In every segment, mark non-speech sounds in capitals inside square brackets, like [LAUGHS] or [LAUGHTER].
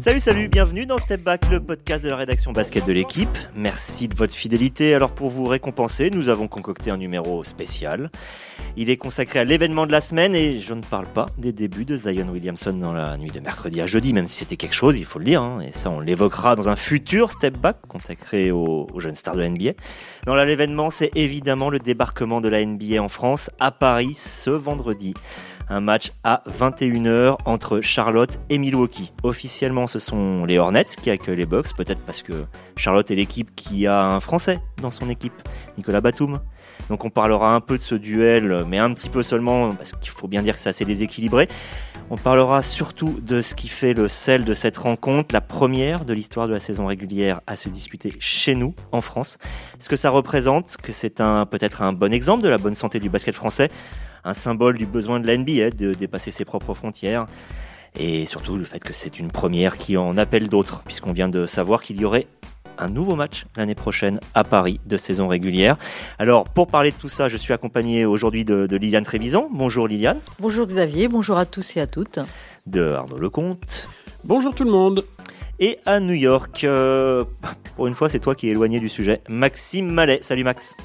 Salut, salut, bienvenue dans Step Back, le podcast de la rédaction basket de l'équipe. Merci de votre fidélité. Alors pour vous récompenser, nous avons concocté un numéro spécial. Il est consacré à l'événement de la semaine et je ne parle pas des débuts de Zion Williamson dans la nuit de mercredi à jeudi, même si c'était quelque chose, il faut le dire. hein. et ça, on l'évoquera dans un futur Step Back consacré aux, aux jeunes stars de la NBA. Là, l'événement, c'est évidemment le débarquement de la NBA en France à Paris ce vendredi un match à 21h entre Charlotte et Milwaukee. Officiellement, ce sont les Hornets qui accueillent les Bucks, peut-être parce que Charlotte est l'équipe qui a un Français dans son équipe, Nicolas Batum. Donc on parlera un peu de ce duel, mais un petit peu seulement, parce qu'il faut bien dire que c'est assez déséquilibré. On parlera surtout de ce qui fait le sel de cette rencontre, la première de l'histoire de la saison régulière à se disputer chez nous, en France. Ce que ça représente, que c'est un peut-être un bon exemple de la bonne santé du basket français, un symbole du besoin de la NBA de dépasser ses propres frontières. Et surtout le fait que c'est une première qui en appelle d'autres, puisqu'on vient de savoir qu'il y aurait un nouveau match l'année prochaine à Paris de saison régulière. Alors pour parler de tout ça, je suis accompagné aujourd'hui de, de Liliane Trévisan. Bonjour Liliane. Bonjour Xavier, bonjour à tous et à toutes. De Arnaud Lecomte. Bonjour tout le monde. Et à New York, euh, pour une fois c'est toi qui es éloigné du sujet, Maxime Mallet. Salut Max.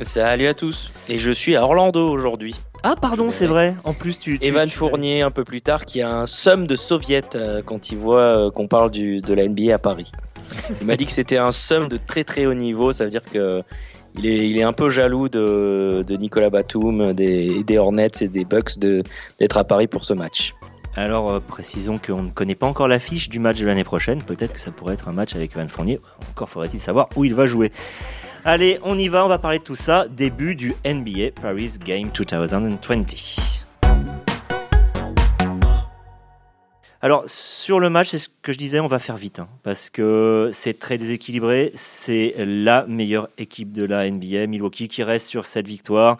Salut à tous. Et je suis à Orlando aujourd'hui. Ah pardon, c'est vrai. En plus tu... tu Evan tu- Fournier un peu plus tard qui a un somme de soviet euh, quand il voit euh, qu'on parle du, de la NBA à Paris. Il m'a dit que c'était un somme de très très haut niveau, ça veut dire que il est, il est un peu jaloux de, de Nicolas Batum, des, des Hornets et des Bucks de- d'être à Paris pour ce match. Alors euh, précisons qu'on ne connaît pas encore l'affiche du match de l'année prochaine. Peut-être que ça pourrait être un match avec Evan Fournier. Encore faudrait-il savoir où il va jouer. Allez, on y va, on va parler de tout ça. Début du NBA Paris Game 2020. Alors sur le match, c'est ce que je disais, on va faire vite, hein, parce que c'est très déséquilibré. C'est la meilleure équipe de la NBA, Milwaukee, qui reste sur cette victoire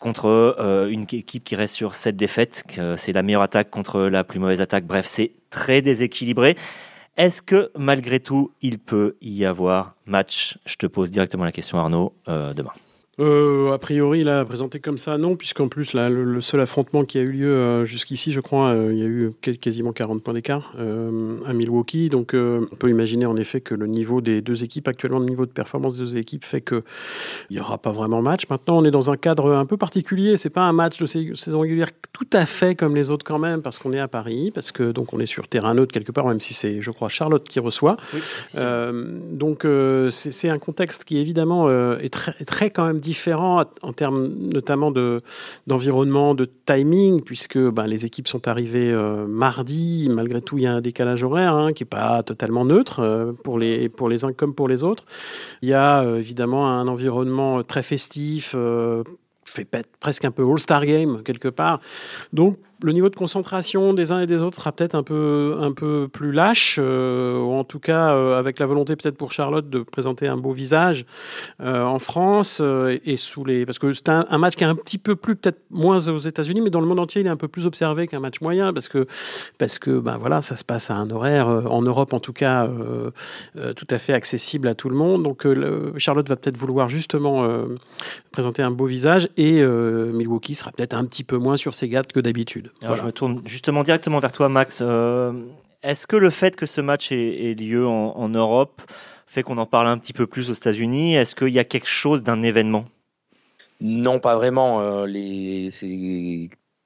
contre euh, une équipe qui reste sur cette défaite. C'est la meilleure attaque contre la plus mauvaise attaque. Bref, c'est très déséquilibré. Est-ce que malgré tout, il peut y avoir match? Je te pose directement la question, Arnaud, euh, demain. Euh, a priori, là, présenté comme ça, non, puisqu'en plus, là, le, le seul affrontement qui a eu lieu euh, jusqu'ici, je crois, euh, il y a eu quasiment 40 points d'écart à Milwaukee. Donc, on peut imaginer en effet que le niveau des deux équipes, actuellement, le niveau de performance des deux équipes fait qu'il n'y aura pas vraiment match. Maintenant, on est dans un cadre un peu particulier. C'est pas un match de sais- saison régulière tout à fait comme les autres quand même, parce qu'on est à Paris, parce que donc on est sur terrain neutre quelque part, même si c'est, je crois, Charlotte qui reçoit. Donc c'est un contexte qui évidemment est très, est très quand même différent en termes notamment de d'environnement, de timing, puisque ben, les équipes sont arrivées euh, mardi. Malgré tout, il y a un décalage horaire hein, qui est pas totalement neutre euh, pour les pour les uns comme pour les autres. Il y a euh, évidemment un environnement très festif. fait presque un peu All-Star Game quelque part. Donc le niveau de concentration des uns et des autres sera peut-être un peu, un peu plus lâche, euh, ou en tout cas euh, avec la volonté peut-être pour Charlotte de présenter un beau visage euh, en France et sous les parce que c'est un, match qui est un petit peu plus peut-être moins aux États-Unis, mais dans le monde entier il est un peu plus observé qu'un match moyen parce que parce que ben voilà ça se passe à un horaire en Europe en tout cas tout à fait accessible à tout le monde. Donc Charlotte va peut-être vouloir justement présenter un beau visage et Milwaukee sera peut-être un petit peu moins sur ses gâtes que d'habitude. Alors Voilà. je me tourne justement directement vers toi, Max. Euh, Est-ce que le fait que ce match ait, ait lieu en, en Europe fait qu'on en parle un petit peu plus aux États-Unis? Est-ce qu'il y a quelque chose d'un événement? Non, pas vraiment. euh, les,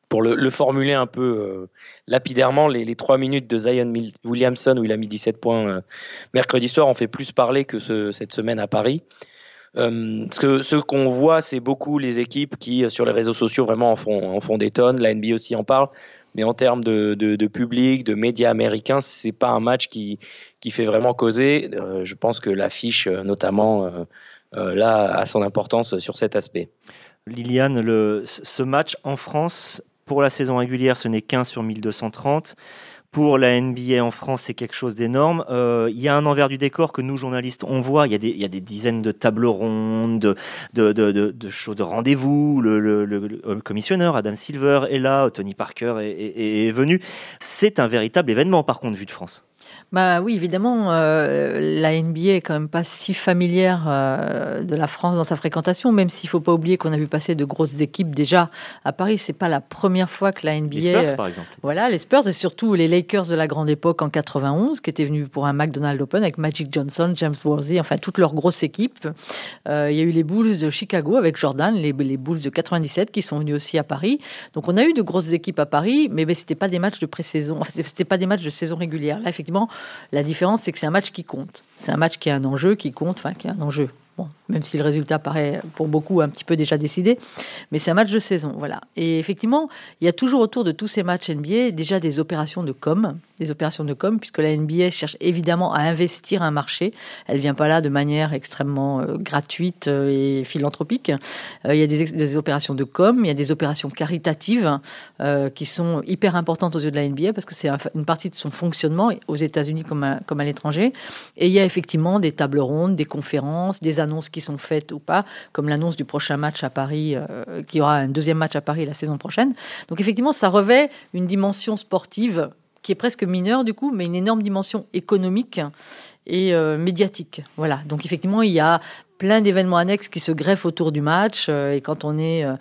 pour le, le formuler un peu euh, lapidairement, les, les trois minutes de Zion Williamson où il a mis 17 points euh, mercredi soir ont fait plus parler que ce- cette semaine à Paris. Euh, ce que ce qu'on voit, c'est beaucoup les équipes qui euh, sur les réseaux sociaux vraiment en font, des tonnes. La NBA aussi en parle. Mais en termes de, public, de médias américains, c'est pas un match qui, qui fait vraiment causer. Euh, je pense que l'affiche, notamment, là, a son importance sur cet aspect. Liliane, ce match en France, pour la saison régulière, ce n'est 15 sur 1230. Pour la NBA en France, c'est quelque chose d'énorme. Euh, Il y a un envers du décor que nous, journalistes, on voit. Il y a des, il y a des dizaines de tables rondes, de, de, de, de, shows de rendez-vous. Le, le, le- le commissionneur, Adam Silver, est là. Tony Parker est, est- est venu. C'est un véritable événement, par contre, vu de France. Bah oui, évidemment, euh, la NBA est quand même pas si familière euh, de la France dans sa fréquentation, même s'il faut pas oublier qu'on a vu passer de grosses équipes déjà à Paris. C'est pas la première fois que la NBA. Les Spurs, par exemple. Voilà, les Spurs et surtout les Lakers de la grande époque en 91, qui étaient venus pour un McDonald's Open avec Magic Johnson, James Worthy, enfin toute leur grosse équipe. il y a eu les Bulls de Chicago avec Jordan, les, les, Bulls de 97 qui sont venus aussi à Paris. Donc on a eu de grosses équipes à Paris, mais, mais c'était pas des matchs de pré-saison, enfin, c'était pas des matchs de saison régulière. Là, effectivement la différence, c'est que c'est un match qui compte. C'est un match qui a un enjeu, qui compte, enfin, qui a un enjeu même si le résultat paraît pour beaucoup un petit peu déjà décidé, mais c'est un match de saison, voilà. Et effectivement, il y a toujours autour de tous ces matchs NBA déjà des opérations de com, des opérations de com, puisque la NBA cherche évidemment à investir un marché. Elle vient pas là de manière extrêmement euh, gratuite euh, et philanthropique. Euh, il y a des, opérations de com, il y a des opérations caritatives qui sont hyper importantes aux yeux de la NBA parce que c'est une partie de son fonctionnement aux États-Unis comme à, comme à l'étranger. Et il y a effectivement des tables rondes, des conférences, des annonces qui sont faites ou pas, comme l'annonce du prochain match à Paris, euh, qui aura un deuxième match à Paris la saison prochaine. Donc effectivement, ça revêt une dimension sportive qui est presque mineure du coup, mais une énorme dimension économique et euh, médiatique. Voilà. Donc effectivement, il y a plein d'événements annexes qui se greffent autour du match. Euh, et quand on est, euh,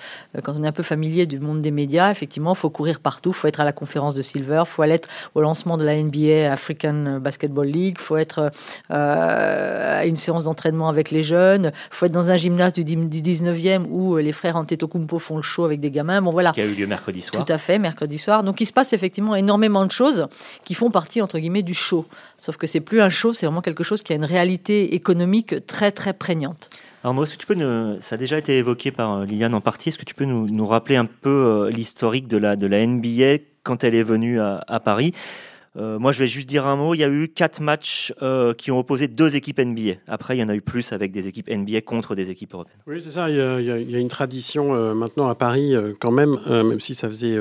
quand on est un peu familier du monde des médias, effectivement, il faut courir partout. Il faut être à la conférence de Silver, il faut aller être au lancement de la NBA, African Basketball League, il faut être euh, à une séance d'entraînement avec les jeunes, il faut être dans un gymnase du, 19e où les frères Antetokounmpo font le show avec des gamins. Bon, voilà. Ce qui a eu lieu mercredi soir. Tout à fait, mercredi soir. Donc il se passe effectivement énormément de choses qui font partie, entre guillemets, du show. Sauf que c'est plus un show, c'est vraiment quelque chose qui a une réalité économique très, très prégnante. Alors moi, est-ce que ça a déjà été évoqué par euh, Liliane en partie, est-ce que tu peux nous, rappeler un peu euh, l'historique de la, de la NBA quand elle est venue à Paris? Euh, moi, je vais juste dire un mot. Il y a eu quatre matchs euh, qui ont opposé deux équipes NBA. Après, il y en a eu plus avec des équipes NBA contre des équipes européennes. Oui, c'est ça. Il y, a, une tradition euh, maintenant à Paris, quand même, même si ça faisait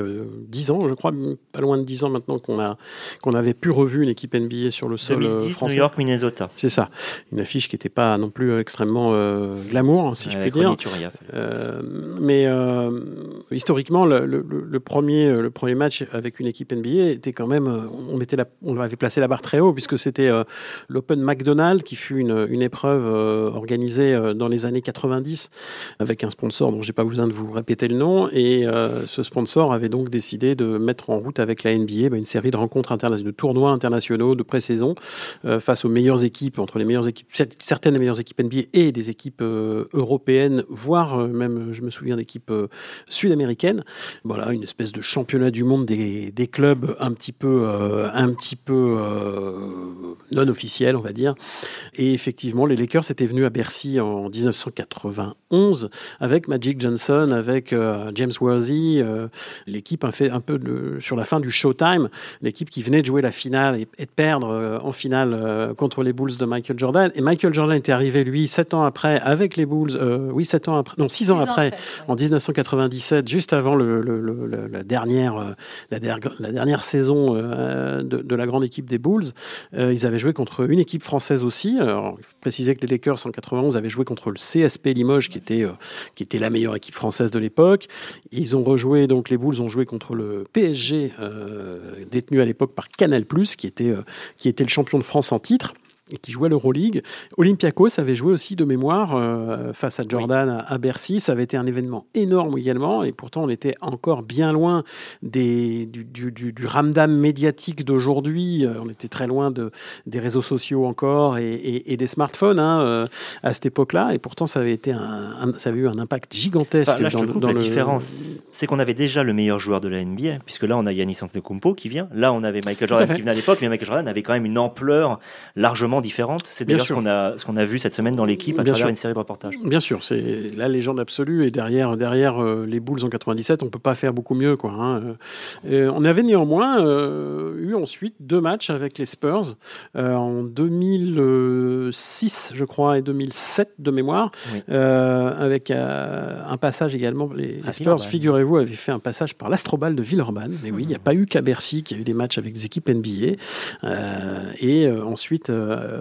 dix ans, je crois, pas loin de dix ans maintenant qu'on a qu'on avait pu revu une équipe NBA sur le sol 2010, français. New York, Minnesota. C'est ça. Une affiche qui n'était pas non plus extrêmement glamour, si je puis dire. mais historiquement, le, premier le premier match avec une équipe NBA était quand même on on avait placé la barre très haut puisque c'était euh, l'Open McDonald's qui fut une, épreuve euh, organisée euh, dans les années 90 avec un sponsor dont j'ai pas besoin de vous répéter le nom et ce sponsor avait donc décidé de mettre en route avec la NBA une série de rencontres internationales, de tournois internationaux de pré-saison face aux meilleures équipes, entre les meilleures équipes, certaines des meilleures équipes NBA et des équipes européennes, voire même, je me souviens, d'équipes sud-américaines. Voilà, une espèce de championnat du monde des clubs un petit peu un petit peu euh, non officiel, on va dire. Et effectivement, les Lakers étaient venus à Bercy en 1991 avec Magic Johnson, avec euh, James Worthy, euh, l'équipe un, fait un peu de, sur la fin du Showtime, l'équipe qui venait de jouer la finale et, de perdre en finale contre les Bulls de Michael Jordan. Et Michael Jordan était arrivé, lui, sept ans après, avec les Bulls, oui, sept ans après, non, six ans, après, en 1997, juste avant le, la, dernière, la, la, dernière saison de, la grande équipe des Bulls. Euh, ils avaient joué contre une équipe française aussi. Alors, il faut préciser que les Lakers en 91 avaient joué contre le CSP Limoges, qui était, euh, qui était la meilleure équipe française de l'époque. Ils ont rejoué, donc les Bulls ont joué contre le PSG, euh, détenu à l'époque par Canal+, qui était, qui était le champion de France en titre et qui jouait l'Euroleague. Olympiakos avait joué aussi de mémoire euh, face à Jordan à, Bercy. Ça avait été un événement énorme également, et pourtant on était encore bien loin des, du, du, du, ramdam médiatique d'aujourd'hui. Euh, on était très loin de, des réseaux sociaux encore et, et, des smartphones hein, euh, à cette époque-là, et pourtant ça avait, été un, ça avait eu un impact gigantesque. là, dans, la différence, c'est qu'on avait déjà le meilleur joueur de la NBA, puisque là on a Yannis Antetokounmpo qui vient. Là on avait Michael Jordan qui venait à l'époque, mais Michael Jordan avait quand même une ampleur largement différentes. C'est d'ailleurs ce qu'on a, ce qu'on a vu cette semaine dans l'équipe à travers une série de reportages. Bien sûr, c'est la légende absolue. Et derrière, derrière euh, les Bulls en 97, on peut pas faire beaucoup mieux. Quoi, hein. euh, on avait néanmoins euh, eu ensuite deux matchs avec les Spurs en 2006, je crois, et 2007 de mémoire, avec un passage également. Les, Spurs, figurez-vous, avaient fait un passage par l'Astrobal de Villeurbanne. Mais oui, il n'y a pas eu qu'à Bercy qu'il y a eu des matchs avec des équipes NBA. et ensuite,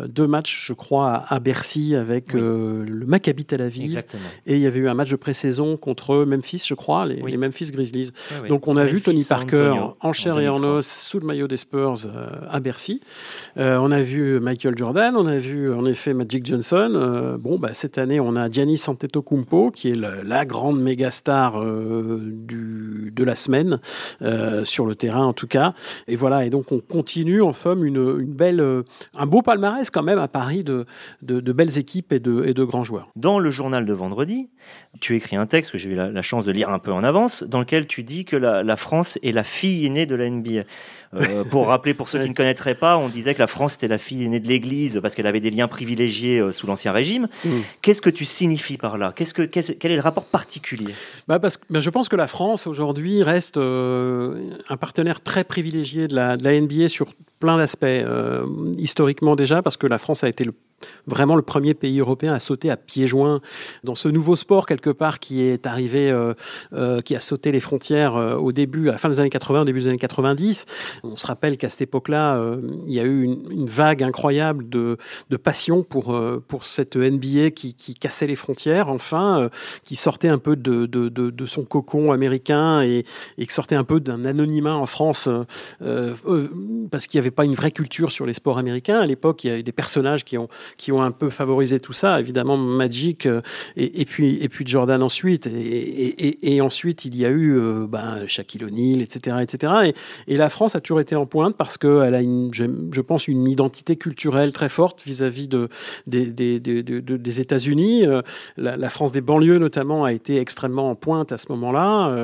deux matchs, je crois, à, Bercy avec le Maccabi Tel Aviv. Exactement. Et il y avait eu un match de pré-saison contre Memphis, je crois, les, Memphis Grizzlies. Donc on a vu Tony Parker en chair et en os sous le maillot des Spurs à Bercy. on a vu Michael Jordan, on a vu en effet Magic Johnson. bon, bah, cette année, on a Giannis Antetokounmpo, qui est la, grande méga star du, de la semaine, sur le terrain en tout cas. Et voilà, et donc on continue en somme une, une belle, euh, un beau palmarès quand même à Paris de, de, belles équipes et de, et de grands joueurs. Dans le journal de vendredi, tu écris un texte que j'ai eu la, chance de lire un peu en avance, dans lequel tu dis que la, la France est la fille aînée de la NBA. Euh, pour [LAUGHS] rappeler, pour ceux qui ne connaîtraient pas, on disait que la France était la fille aînée de l'Église parce qu'elle avait des liens privilégiés euh, sous l'Ancien Régime. Mm. Qu'est-ce que tu signifies par là? Qu'est-ce que, quel, est le rapport particulier? Bah parce bah Je pense que la France aujourd'hui reste un partenaire très privilégié de la, de la NBA sur plein d'aspects. Euh, historiquement déjà, parce que la France a été vraiment le premier pays européen à sauter à pieds joints dans ce nouveau sport quelque part qui est arrivé, euh, euh, qui a sauté les frontières au début, à la fin des années 80, au début des années 90. On se rappelle qu'à cette époque-là, il y a eu une, vague incroyable de, passion pour, pour cette NBA qui, cassait les frontières, enfin, qui sortait un peu de, son cocon américain et, et qui sortait un peu d'un anonymat en France parce qu'il n'y avait pas une vraie culture sur les sports américains. À l'époque, il y a eu des personnages qui ont qui ont un peu favorisé tout ça. Évidemment, Magic euh, et, puis, et puis Jordan ensuite. Et, et ensuite, il y a eu euh, ben, Shaquille O'Neal, etc. etc. Et, la France a toujours été en pointe parce qu'elle a, une, je, pense, une identité culturelle très forte vis-à-vis de, des, des, des, États-Unis. Euh, la, France des banlieues, notamment, a été extrêmement en pointe à ce moment-là.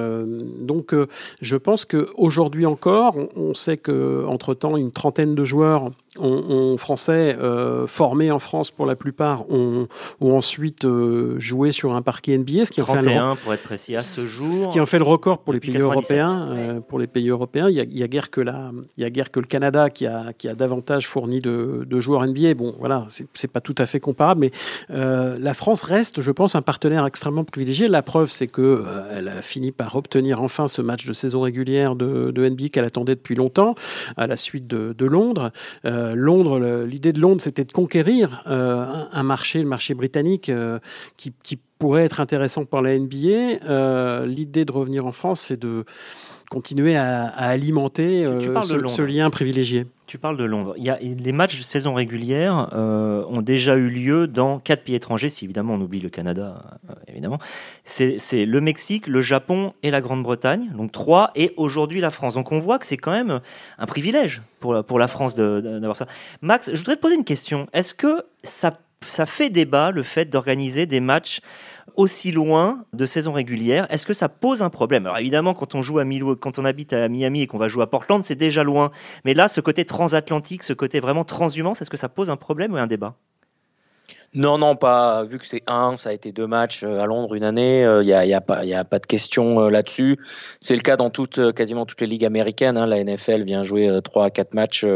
donc, je pense qu'aujourd'hui encore, on, on sait qu'entre-temps, une trentaine de joueurs on, français euh, formés en France pour la plupart ont, ensuite euh, joué sur un parquet NBA, ce qui 31 pour être précis à ce jour. Ce qui en fait le record pour les pays européens. Euh, pour les pays européens, il y a, il y a guère que la, il y a guère que le Canada qui a qui a davantage fourni de, de joueurs NBA. Bon, voilà, c'est pas tout à fait comparable, mais la France reste, je pense, un partenaire extrêmement privilégié. La preuve, c'est que elle a fini par obtenir enfin ce match de saison régulière de, de NBA qu'elle attendait depuis longtemps, à la suite de, de Londres. Euh, Londres, l'idée de Londres, c'était de conquérir euh, un, marché, le marché britannique, euh, qui, pourrait être intéressant pour la NBA. l'idée de revenir en France, c'est de continuer à, alimenter ce, lien privilégié. Tu parles de Londres. Il y a, les matchs de saison régulière ont déjà eu lieu dans quatre pays étrangers, si évidemment on oublie le Canada, évidemment. C'est le Mexique, le Japon et la Grande-Bretagne, donc trois, et aujourd'hui la France. Donc on voit que c'est quand même un privilège pour, pour la France d'avoir ça. Max, je voudrais te poser une question. Est-ce que ça, ça fait débat le fait d'organiser des matchs aussi loin de saison régulière Est-ce que ça pose un problème? Alors évidemment, quand on joue à quand on habite à Miami et qu'on va jouer à Portland, c'est déjà loin. Mais là, ce côté transatlantique, ce côté vraiment transhumance, est-ce que ça pose un problème ou un débat? Non, non, pas. Vu que c'est un, ça a été deux matchs euh, à Londres une année. Il euh, n'y a, y a, pas, de question euh, là-dessus. C'est le cas dans quasiment toutes les ligues américaines. Hein. La NFL vient jouer trois à quatre matchs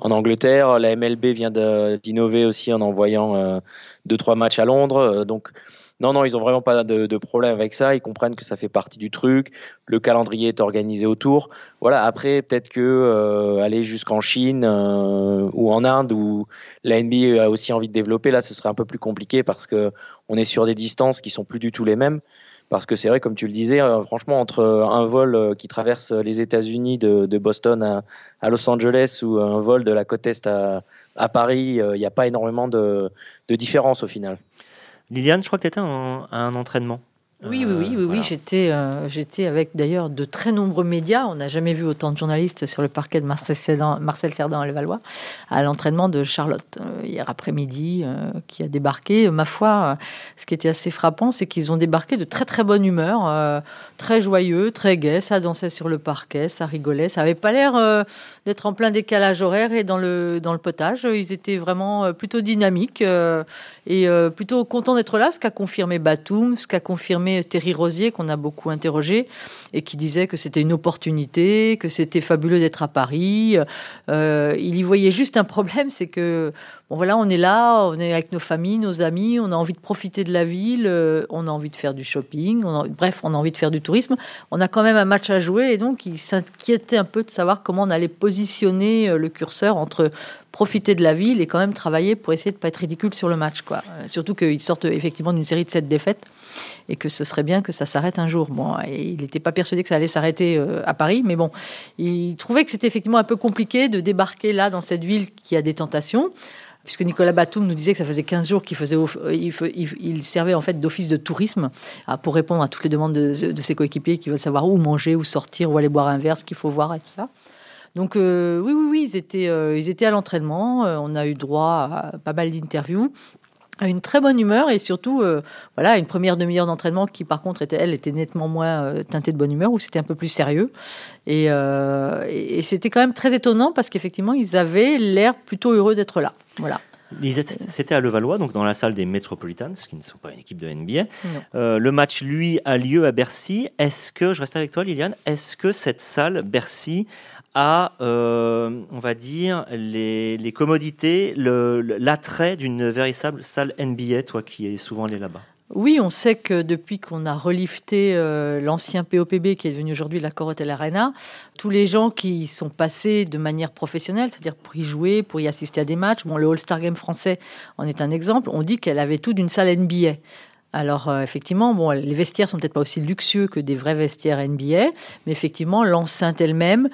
en Angleterre. La MLB vient d'innover aussi en envoyant deux trois matchs à Londres. Donc non, non, ils ont vraiment pas de, problème avec ça. Ils comprennent que ça fait partie du truc. Le calendrier est organisé autour. Voilà. Après, peut-être que euh, aller jusqu'en Chine euh, ou en Inde où la NBA a aussi envie de développer, là, ce serait un peu plus compliqué parce que on est sur des distances qui sont plus du tout les mêmes. Parce que c'est vrai, comme tu le disais, euh, franchement, entre un vol qui traverse les États-Unis de, Boston à, Los Angeles ou un vol de la côte est à, Paris, il n'y a pas énormément de, de différence au final. Liliane, je crois que tu étais à un entraînement. Oui, oui, oui, oui, oui. J'étais, euh, j'étais avec d'ailleurs de très nombreux médias. On n'a jamais vu autant de journalistes sur le parquet de Marcel Cerdan, Marcel Cerdan à Levallois à l'entraînement de Charlotte euh, hier après-midi, euh, qui a débarqué. Ma foi, ce qui était assez frappant, c'est qu'ils ont débarqué de très très bonne humeur, très joyeux, très gai. Ça dansait sur le parquet, ça rigolait. Ça avait pas l'air d'être en plein décalage horaire et dans le dans le potage. Ils étaient vraiment plutôt dynamiques et plutôt contents d'être là, ce qu'a confirmé Batum, ce qu'a confirmé Terry Rosier, qu'on a beaucoup interrogé, et qui disait que c'était une opportunité, que c'était fabuleux d'être à Paris. Euh, il y voyait juste un problème, c'est que bon voilà, on est là, on est avec nos familles, nos amis, on a envie de profiter de la ville, euh, on a envie de faire du shopping, bref, on a envie de faire du tourisme. On a quand même un match à jouer et donc il s'inquiétait un peu de savoir comment on allait positionner euh, le curseur entre profiter de la ville et quand même travailler pour essayer de pas être ridicule sur le match, quoi. Surtout qu'ils sortent effectivement d'une série de sept défaites et que ce serait bien que ça s'arrête un jour. Bon, il n'était pas persuadé que ça allait s'arrêter à Paris, mais bon, il trouvait que c'était effectivement un peu compliqué de débarquer là dans cette ville qui a des tentations puisque Nicolas Batum nous disait que ça faisait 15 jours qu'il faisait, il, servait en fait d'office de tourisme ah, pour répondre à toutes les demandes de, ses coéquipiers qui veulent savoir où manger, où sortir, où aller boire un verre, ce qu'il faut voir et tout ça. Donc euh, oui, oui, oui, ils étaient, euh, ils étaient à l'entraînement. Euh, on a eu droit à pas mal d'interviews à une très bonne humeur et surtout voilà une première demi-heure d'entraînement qui par contre était elle était nettement moins teintée de bonne humeur où c'était un peu plus sérieux et, et c'était quand même très étonnant parce qu'effectivement ils avaient l'air plutôt heureux d'être là voilà. C'était à Levallois, donc dans la salle des Metropolitans, qui ne sont pas une équipe de NBA. Euh, le match, lui, a lieu à Bercy. Est-ce que, je reste avec toi, Liliane, est-ce que cette salle, Bercy, a, euh, on va dire, les, les commodités, l'attrait d'une véritable salle NBA, toi qui es souvent allé là-bas. Oui, on sait que depuis qu'on a relifté euh, l'ancien POPB qui est devenu aujourd'hui la Corotel Arena, tous les gens qui sont passés de manière professionnelle, c'est-à-dire pour y jouer, pour y assister à des matchs, bon, le All-Star Game français en est un exemple, on dit qu'elle avait tout d'une salle NBA. Alors euh, effectivement, bon, les vestiaires sont peut-être pas aussi luxueux que des vrais vestiaires NBA, mais effectivement, l'enceinte elle-même,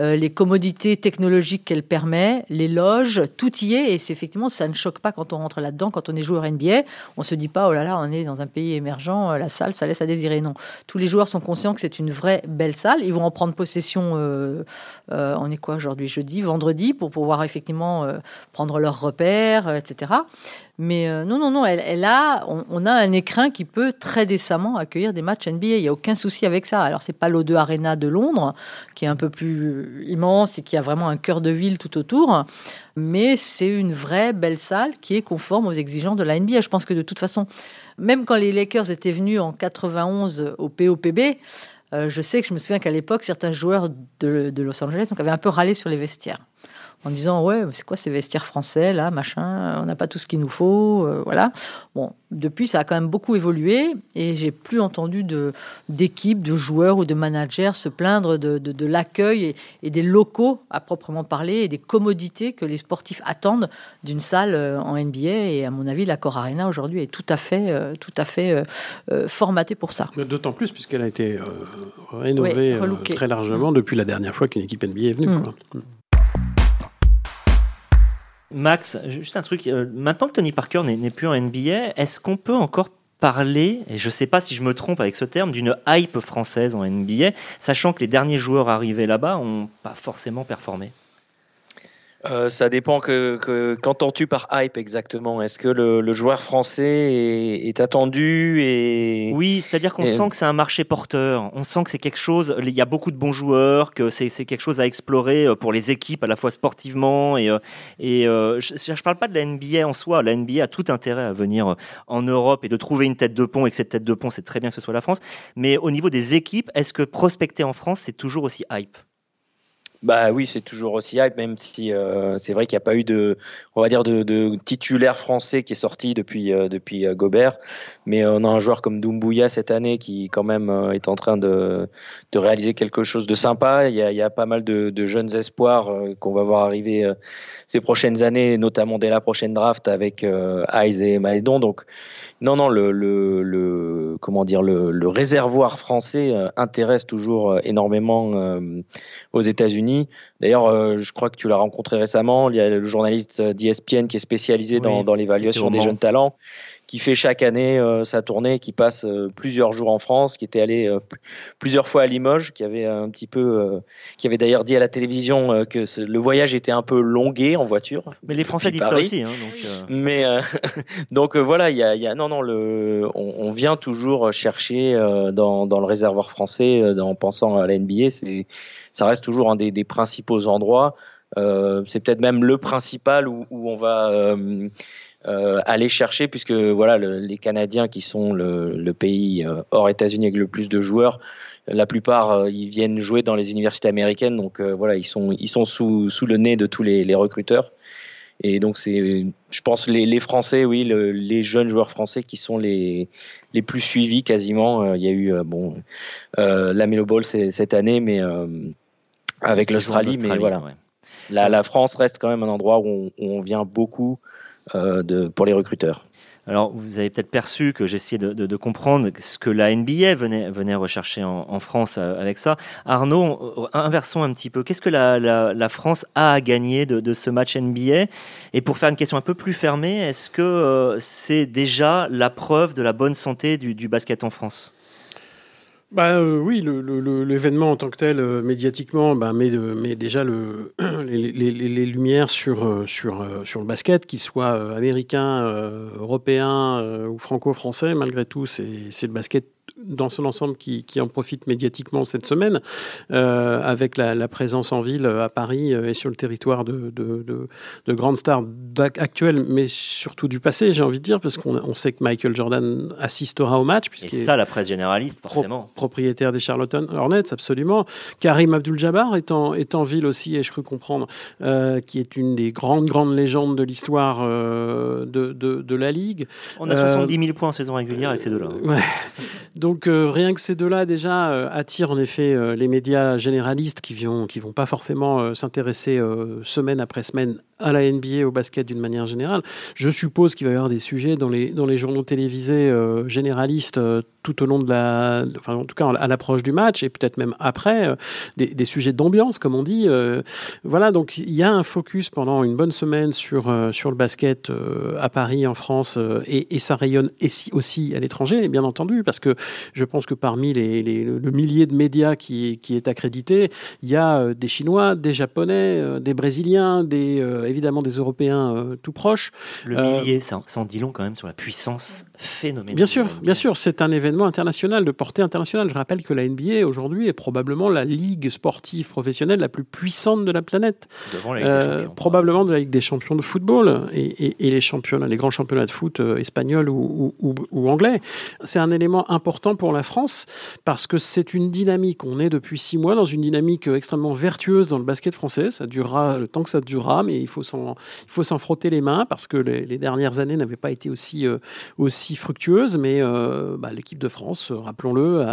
euh, les commodités technologiques qu'elle permet, les loges, tout y est. Et c'est effectivement, ça ne choque pas quand on rentre là-dedans, quand on est joueur NBA. On se dit pas, oh là là, on est dans un pays émergent, euh, la salle, ça laisse à désirer. Non. Tous les joueurs sont conscients que c'est une vraie belle salle. Ils vont en prendre possession, euh, on est quoi aujourd'hui Jeudi, vendredi, pour pouvoir effectivement prendre leurs repères, etc. Mais euh, non, non, non, elle, a, on, a un écrin qui peut très décemment accueillir des matchs NBA. Il n'y a aucun souci avec ça. Alors, c'est pas l'O2 Arena de Londres, qui est un peu plus immense et qui a vraiment un cœur de ville tout autour. Mais c'est une vraie belle salle qui est conforme aux exigences de la NBA. Je pense que de toute façon, même quand les Lakers étaient venus en 91 au POPB, euh, je sais que je me souviens qu'à l'époque, certains joueurs de, Los Angeles avaient un peu râlé sur les vestiaires en disant ouais c'est quoi ces vestiaires français là machin on n'a pas tout ce qu'il nous faut euh, voilà. Bon depuis ça a quand même beaucoup évolué et j'ai plus entendu de d'équipes de joueurs ou de managers se plaindre de, de, l'accueil et, des locaux à proprement parler et des commodités que les sportifs attendent d'une salle euh, en NBA et à mon avis la Cor Arena aujourd'hui est tout à fait euh, tout à fait formatée pour ça. D'autant plus puisqu'elle a été rénovée très largement depuis la dernière fois qu'une équipe NBA est venue mmh. Max, juste un truc. Euh, maintenant que Tony Parker n'est plus en NBA, est-ce qu'on peut encore parler, et je ne sais pas si je me trompe avec ce terme, d'une hype française en NBA, sachant que les derniers joueurs arrivés là-bas n'ont pas forcément performé? Euh, ça dépend que, que qu'entends-tu par hype exactement? Est-ce que le, joueur français est, attendu et Oui, c'est-à-dire qu'on sent que c'est un marché porteur. On sent que c'est quelque chose. Il y a beaucoup de bons joueurs, que c'est, quelque chose à explorer euh, pour les équipes à la fois sportivement et euh, et je, ne parle pas de la NBA en soi. La NBA a tout intérêt à venir en Europe et de trouver une tête de pont et que cette tête de pont, c'est très bien que ce soit la France. Mais au niveau des équipes, est-ce que prospecter en France, c'est toujours aussi hype? Bah oui, c'est toujours aussi hype, même si euh, c'est vrai qu'il n'y a pas eu de, on va dire, de, titulaire français qui est sorti depuis euh, depuis euh, Gobert. Mais on a un joueur comme Doumbouya cette année qui quand même est en train de, de réaliser quelque chose de sympa. Il y a, il y a pas mal de, jeunes espoirs qu'on va voir arriver ces prochaines années, notamment dès la prochaine draft avec euh, et Maledon. Donc non, non, le, le, le comment dire, le, réservoir français euh, intéresse toujours euh, énormément euh, aux États-Unis. D'ailleurs, je crois que tu l'as rencontré récemment. Il y a le journaliste d'ESPN qui est spécialisé dans, dans l'évaluation des jeunes talents qui fait chaque année euh, sa tournée, qui passe euh, plusieurs jours en France, qui était allé euh, plusieurs fois à Limoges, qui avait un petit peu, qui avait d'ailleurs dit à la télévision que le voyage était un peu longué en voiture. Mais les Français disent ça aussi. Hein, donc, Mais [LAUGHS] donc voilà, il y a, y a, non non le, on, on vient toujours chercher dans, dans le réservoir français, en pensant à la NBA, c'est ça reste toujours un des, des principaux endroits. Euh, c'est peut-être même le principal où, où on va aller chercher, puisque voilà, les Canadiens qui sont le, pays hors États-Unis avec le plus de joueurs, la plupart ils viennent jouer dans les universités américaines, donc voilà, ils sont ils sont sous, sous le nez de tous les, les recruteurs. Et donc c'est, je pense les, les Français, oui, les jeunes joueurs français qui sont les les plus suivis quasiment. Euh, il y a eu euh, bon euh, la Melo Ball cette année, mais avec l'Australie, mais voilà. La, la, France reste quand même un endroit où on, où on vient beaucoup de, pour les recruteurs. Alors, vous avez peut-être perçu que j'essayais de, comprendre ce que la NBA venait, rechercher en, France euh, avec ça. Arnaud, euh, inversons un petit peu. Qu'est-ce que la, France a à gagner de, ce match NBA Et pour faire une question un peu plus fermée, est-ce que euh, c'est déjà la preuve de la bonne santé du basket en France? Bah euh, oui, l'événement en tant que tel, euh, médiatiquement, bah, met, met, déjà le, [CLEARS THROAT] les, lumières sur, euh, sur, sur le basket, qu'il soit américain, européen ou franco-français. Malgré tout, c'est le basket dans son ensemble qui, qui, en profite médiatiquement cette semaine, euh, avec la, la, présence en ville à Paris euh, et sur le territoire de, de, de, de grandes stars actuelles, mais surtout du passé, j'ai envie de dire, parce qu'on on sait que Michael Jordan assistera au match. Et ça, la presse généraliste, forcément. propriétaire des Charlotte Hornets, absolument. Karim Abdul-Jabbar est en, est en ville aussi, et je peux comprendre, euh, qui est une des grandes, grandes légendes de l'histoire euh, de, de, de, la Ligue. On a 70 000 points en saison régulière avec ces deux-là. Ouais. Donc euh, rien que ces deux-là déjà euh, attirent en effet euh, les médias généralistes qui vont qui vont pas forcément s'intéresser semaine après semaine à la NBA, au basket d'une manière générale. Je suppose qu'il va y avoir des sujets dans les, dans les journaux télévisés euh, généralistes euh, tout au long de la, enfin en tout cas à l'approche du match et peut-être même après, euh, des, des, sujets d'ambiance comme on dit. voilà, donc il y a un focus pendant une bonne semaine sur, sur le basket à Paris, en France, et, et, ça rayonne aussi à l'étranger, bien entendu, parce que je pense que parmi les, les, le millier de médias qui, qui est accrédité, il y a des Chinois, des Japonais, des Brésiliens, des évidemment des Européens euh, tout proches. Le millier, ça, en dit long quand même sur la puissance phénoménale. Bien sûr, bien sûr, c'est un événement international de portée internationale. Je rappelle que la NBA aujourd'hui est probablement la ligue sportive professionnelle la plus puissante de la planète. Devant la Ligue des euh, Champions. Probablement de la Ligue des Champions de football et, les championnats, les grands championnats de foot euh, espagnols ou, ou anglais. C'est un élément important pour la France parce que c'est une dynamique. On est depuis six mois dans une dynamique extrêmement vertueuse dans le basket français. Ça durera le temps que ça durera, mais il faut il faut s'en frotter les mains parce que les, dernières années n'avaient pas été aussi, euh, aussi fructueuses. Mais euh, bah, l'équipe de France, rappelons-le,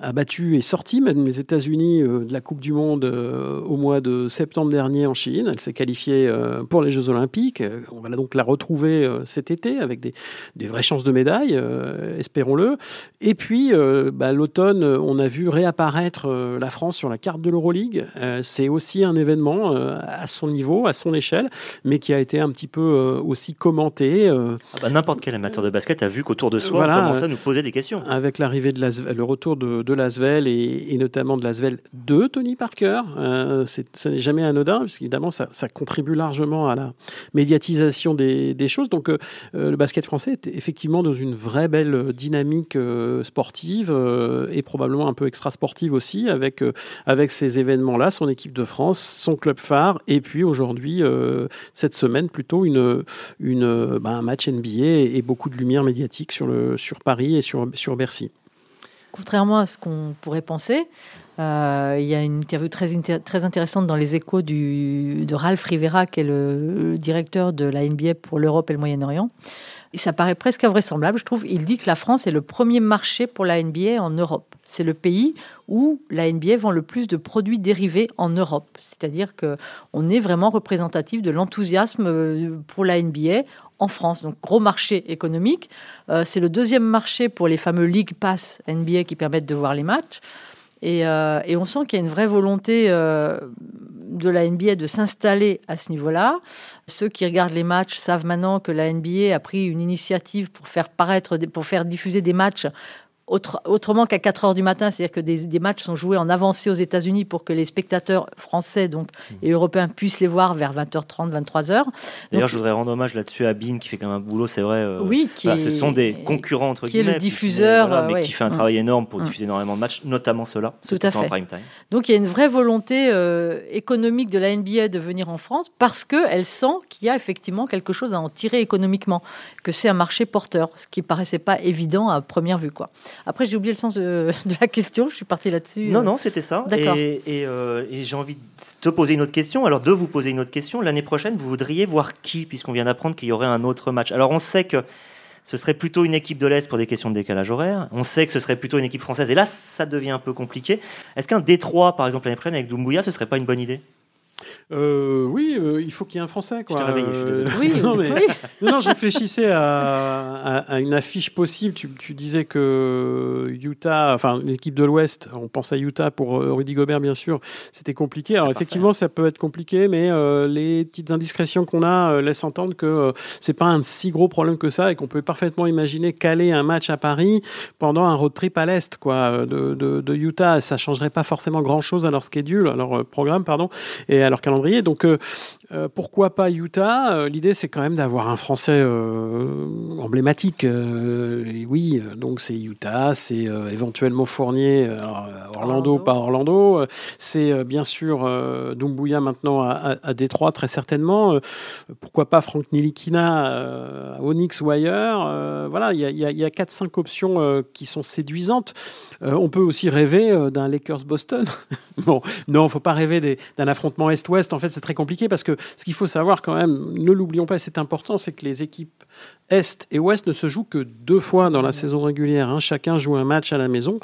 a, battu et sorti même les États-Unis euh, de la Coupe du Monde au mois de septembre dernier en Chine. Elle s'est qualifiée pour les Jeux Olympiques. On va donc la retrouver cet été avec des, des vraies chances de médaille, espérons-le. Et puis, bah, l'automne, on a vu réapparaître la France sur la carte de l'Euroleague. C'est aussi un événement à son niveau, à son échelle mais qui a été un petit peu euh, aussi commenté. Euh. Ah bah, n'importe quel amateur de basket a vu qu'autour de soi, on commençait à nous poser des questions. Avec l'arrivée de le retour de, de Lasvel et, notamment de Lasvel de Tony Parker, euh, ce n'est jamais anodin, parce qu'évidemment, ça, ça, contribue largement à la médiatisation des, des choses. Donc, le basket français est effectivement dans une vraie belle dynamique sportive et probablement un peu extra-sportive aussi, avec, avec ces événements-là, son équipe de France, son club phare, et puis aujourd'hui, cette semaine plutôt une, bah, un match NBA et, beaucoup de lumière médiatique sur, le, sur Paris et sur, sur Bercy. Contrairement à ce qu'on pourrait penser, euh, il y a une interview très, très intéressante dans les échos du, de Ralph Rivera, qui est le directeur de la NBA pour l'Europe et le Moyen-Orient. Ça paraît presque invraisemblable, je trouve. Il dit que la France est le premier marché pour la NBA en Europe. C'est le pays où la NBA vend le plus de produits dérivés en Europe. C'est-à-dire que on est vraiment représentatif de l'enthousiasme euh, pour la NBA en France. Donc gros marché économique. Euh, c'est le deuxième marché pour les fameux League Pass NBA qui permettent de voir les matchs. Euh, et on sent qu'il y a une vraie volonté de la NBA de s'installer à ce niveau-là. Ceux qui regardent les matchs savent maintenant que la NBA a pris une initiative pour faire paraître, pour faire diffuser des matchs autrement qu'à 4 heures du matin, c'est-à-dire que des, matchs sont joués en avancée aux États-Unis pour que les spectateurs français donc mmh. et européens puissent les voir vers 20h30, 23h. D'ailleurs, je voudrais rendre hommage là-dessus à Bean qui fait quand même un boulot, c'est vrai. Euh, oui, qui ce sont des concurrents entre qui est le diffuseur, mais qui fait un travail énorme pour diffuser énormément de matchs, notamment ceux-là. Tout à fait. En prime time. Donc il y a une vraie volonté économique de la NBA de venir en France parce qu'elle sent qu'il y a effectivement quelque chose à en tirer économiquement, que c'est un marché porteur, ce qui paraissait pas évident à première vue. Quoi. Après, j'ai oublié le sens de, [LAUGHS] la question, je suis parti là-dessus. Non, non, c'était ça. D'accord. Et, euh, et, j'ai envie de te poser une autre question. Alors, de vous poser une autre question. L'année prochaine, vous voudriez voir qui, puisqu'on vient d'apprendre qu'il y aurait un autre match? Alors, on sait que ce serait plutôt une équipe de l'Est pour des questions de décalage horaire. On sait que ce serait plutôt une équipe française. Et là, ça devient un peu compliqué. Est-ce qu'un Détroit, par exemple, l'année prochaine avec Doumbouya, ce serait pas une bonne idée? Euh, oui, euh, il faut qu'il y ait un Français. Quoi. Je réveillé, je suis euh, [LAUGHS] oui, non, mais, [LAUGHS] non, je réfléchissais à, à, une affiche possible. Tu, tu, disais que Utah, enfin l'équipe de l'Ouest, on pense à Utah pour Rudy Gobert, bien sûr, c'était compliqué. Alors effectivement, ça peut être compliqué, mais les petites indiscrétions qu'on a laissent entendre que c'est pas un si gros problème que ça et qu'on peut parfaitement imaginer caler un match à Paris pendant un road trip à l'Est quoi, de, de, de Utah. Ça changerait pas forcément grand-chose à leur schedule, à leur programme, pardon. Et leur calendrier. Donc euh, euh, pourquoi pas Utah? Euh, L'idée, c'est quand même d'avoir un Français emblématique. et oui, donc c'est Utah, c'est éventuellement Fournier, Orlando, pas Orlando. c'est bien sûr Dumbuya maintenant à, Détroit, très certainement. pourquoi pas Frank Nilikina à Onyx ou ailleurs Voilà, il y a, y a 4-5 options qui sont séduisantes. on peut aussi rêver d'un Lakers-Boston. [LAUGHS] bon, non, faut pas rêver d'un affrontement Est-Ouest. En fait, c'est très compliqué parce que ce qu'il faut savoir quand même, ne l'oublions pas, c'est important, c'est que les équipes est et Ouest ne se jouent que deux fois dans la saison régulière. Hein. Chacun joue un match à la maison.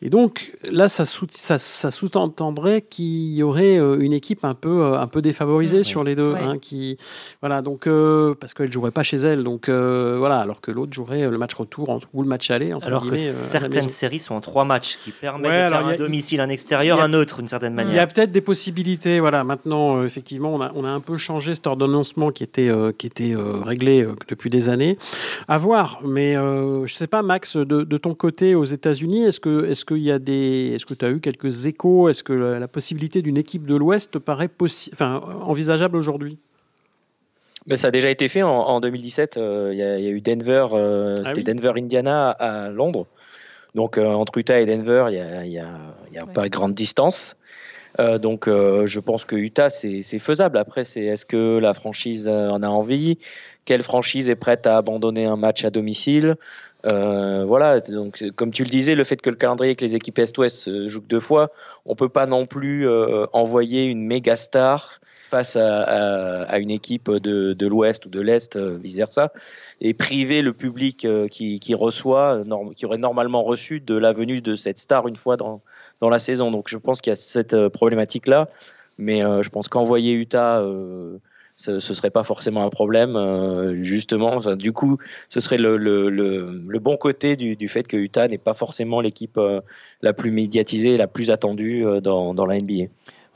Et donc là, ça, sous-entendrait qu'il y aurait euh, une équipe un peu, euh, un peu défavorisée sur les deux. Hein, qui, voilà, donc, euh, parce qu'elle ne jouerait pas chez elle. Donc voilà, alors que l'autre jouerait le match retour ou le match aller. alors que certaines séries sont en trois matchs qui permettent de faire un domicile, un extérieur, un autre, d'une certaine manière. Il y a peut-être des possibilités. Voilà, maintenant, effectivement, on a, on a un peu changé cet ordonnancement qui était, qui était réglé depuis des années. À voir, mais euh, je ne sais pas, Max, de, ton côté aux États-Unis, est-ce que est-ce qu'il y a des, est-ce que tu as eu quelques échos? Est-ce que la, possibilité d'une équipe de l'Ouest te paraît enfin, envisageable aujourd'hui? Mais ça a déjà été fait en, 2017. Euh, il y, a eu Denver, euh, ah c'était Denver, Indiana à Londres. Donc entre Utah et Denver, il n'y a, a, pas grande distance. Euh, donc je pense que Utah c'est faisable. Après c'est est-ce que la franchise en a envie? Quelle franchise est prête à abandonner un match à domicile? Euh, voilà, donc comme tu le disais, le fait que le calendrier que les équipes Est-Ouest jouent deux fois, on peut pas non plus euh, envoyer une méga star face à, une équipe de, l'Ouest ou de l'Est, euh, vice versa, et priver le public qui, reçoit, qui aurait normalement reçu de la venue de cette star une fois dans, dans la saison. Donc je pense qu'il y a cette problématique là, mais je pense qu'envoyer Utah ce, ce serait pas forcément un problème. Euh, justement, du coup, ce serait le, bon côté du, fait que Utah n'est pas forcément l'équipe euh, la plus médiatisée la plus attendue euh, dans, la NBA.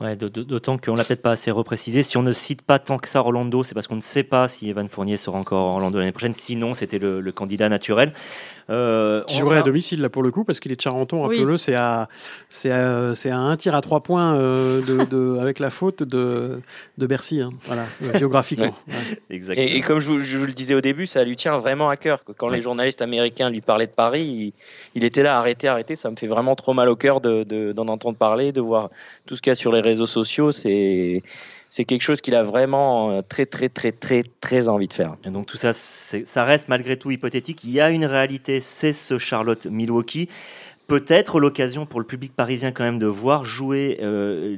Ouais, d'autant qu'on l'a peut-être pas assez reprécisé. Si on ne cite pas tant que ça Orlando, c'est parce qu'on ne sait pas si Evan Fournier sera encore Orlando l'année prochaine. Sinon, c'était le, candidat naturel. Euh, qui jouerait à domicile là pour le coup parce qu'il est de Charenton, rappelez-le, c'est à c'est à, c'est à un tir à trois points euh, de, de, [LAUGHS] avec la faute de, de Bercy, hein, voilà, géographiquement. Exactement. Et, comme je vous, je vous, le disais au début, ça lui tient vraiment à cœur. Quand les journalistes américains lui parlaient de Paris, il, il, était là, arrêtez, arrêtez, ça me fait vraiment trop mal au cœur de, d'en entendre parler, de voir tout ce qu'il y a sur les réseaux sociaux. C'est c'est quelque chose qu'il a vraiment euh, très, très, très, très, très envie de faire. Et donc tout ça, ça reste malgré tout hypothétique. Il y a une réalité, c'est ce Charlotte-Milwaukee. Peut-être l'occasion pour le public parisien quand même de voir jouer euh,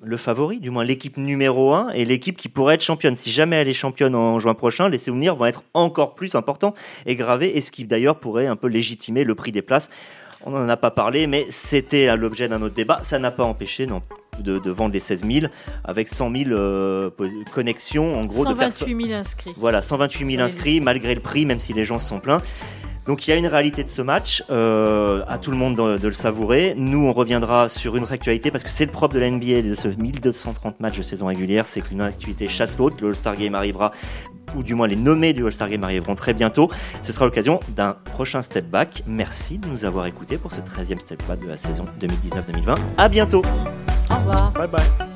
le favori, du moins l'équipe numéro 1 et l'équipe qui pourrait être championne. Si jamais elle est championne en juin prochain, les souvenirs vont être encore plus importants et gravés, et ce qui d'ailleurs pourrait un peu légitimer le prix des places. On n'en a pas parlé, mais c'était l'objet d'un autre débat. Ça n'a pas empêché non, de, vendre les 16 000 avec 100 000 euh, connexions. En gros, 128 000 inscrits. Voilà, 128 000 inscrits malgré le prix, même si les gens se sont plaints. Donc il y a une réalité de ce match, euh, à tout le monde de, de, le savourer. Nous, on reviendra sur une actualité parce que c'est le propre de la NBA de ce 1230 matchs de saison régulière, c'est qu'une activité chasse l'autre. Le All-Star Game arrivera, ou du moins les nommés du All-Star Game arriveront très bientôt. Ce sera l'occasion d'un prochain step back. Merci de nous avoir écoutés pour ce 13e step back de la saison 2019-2020. À bientôt. 拜拜。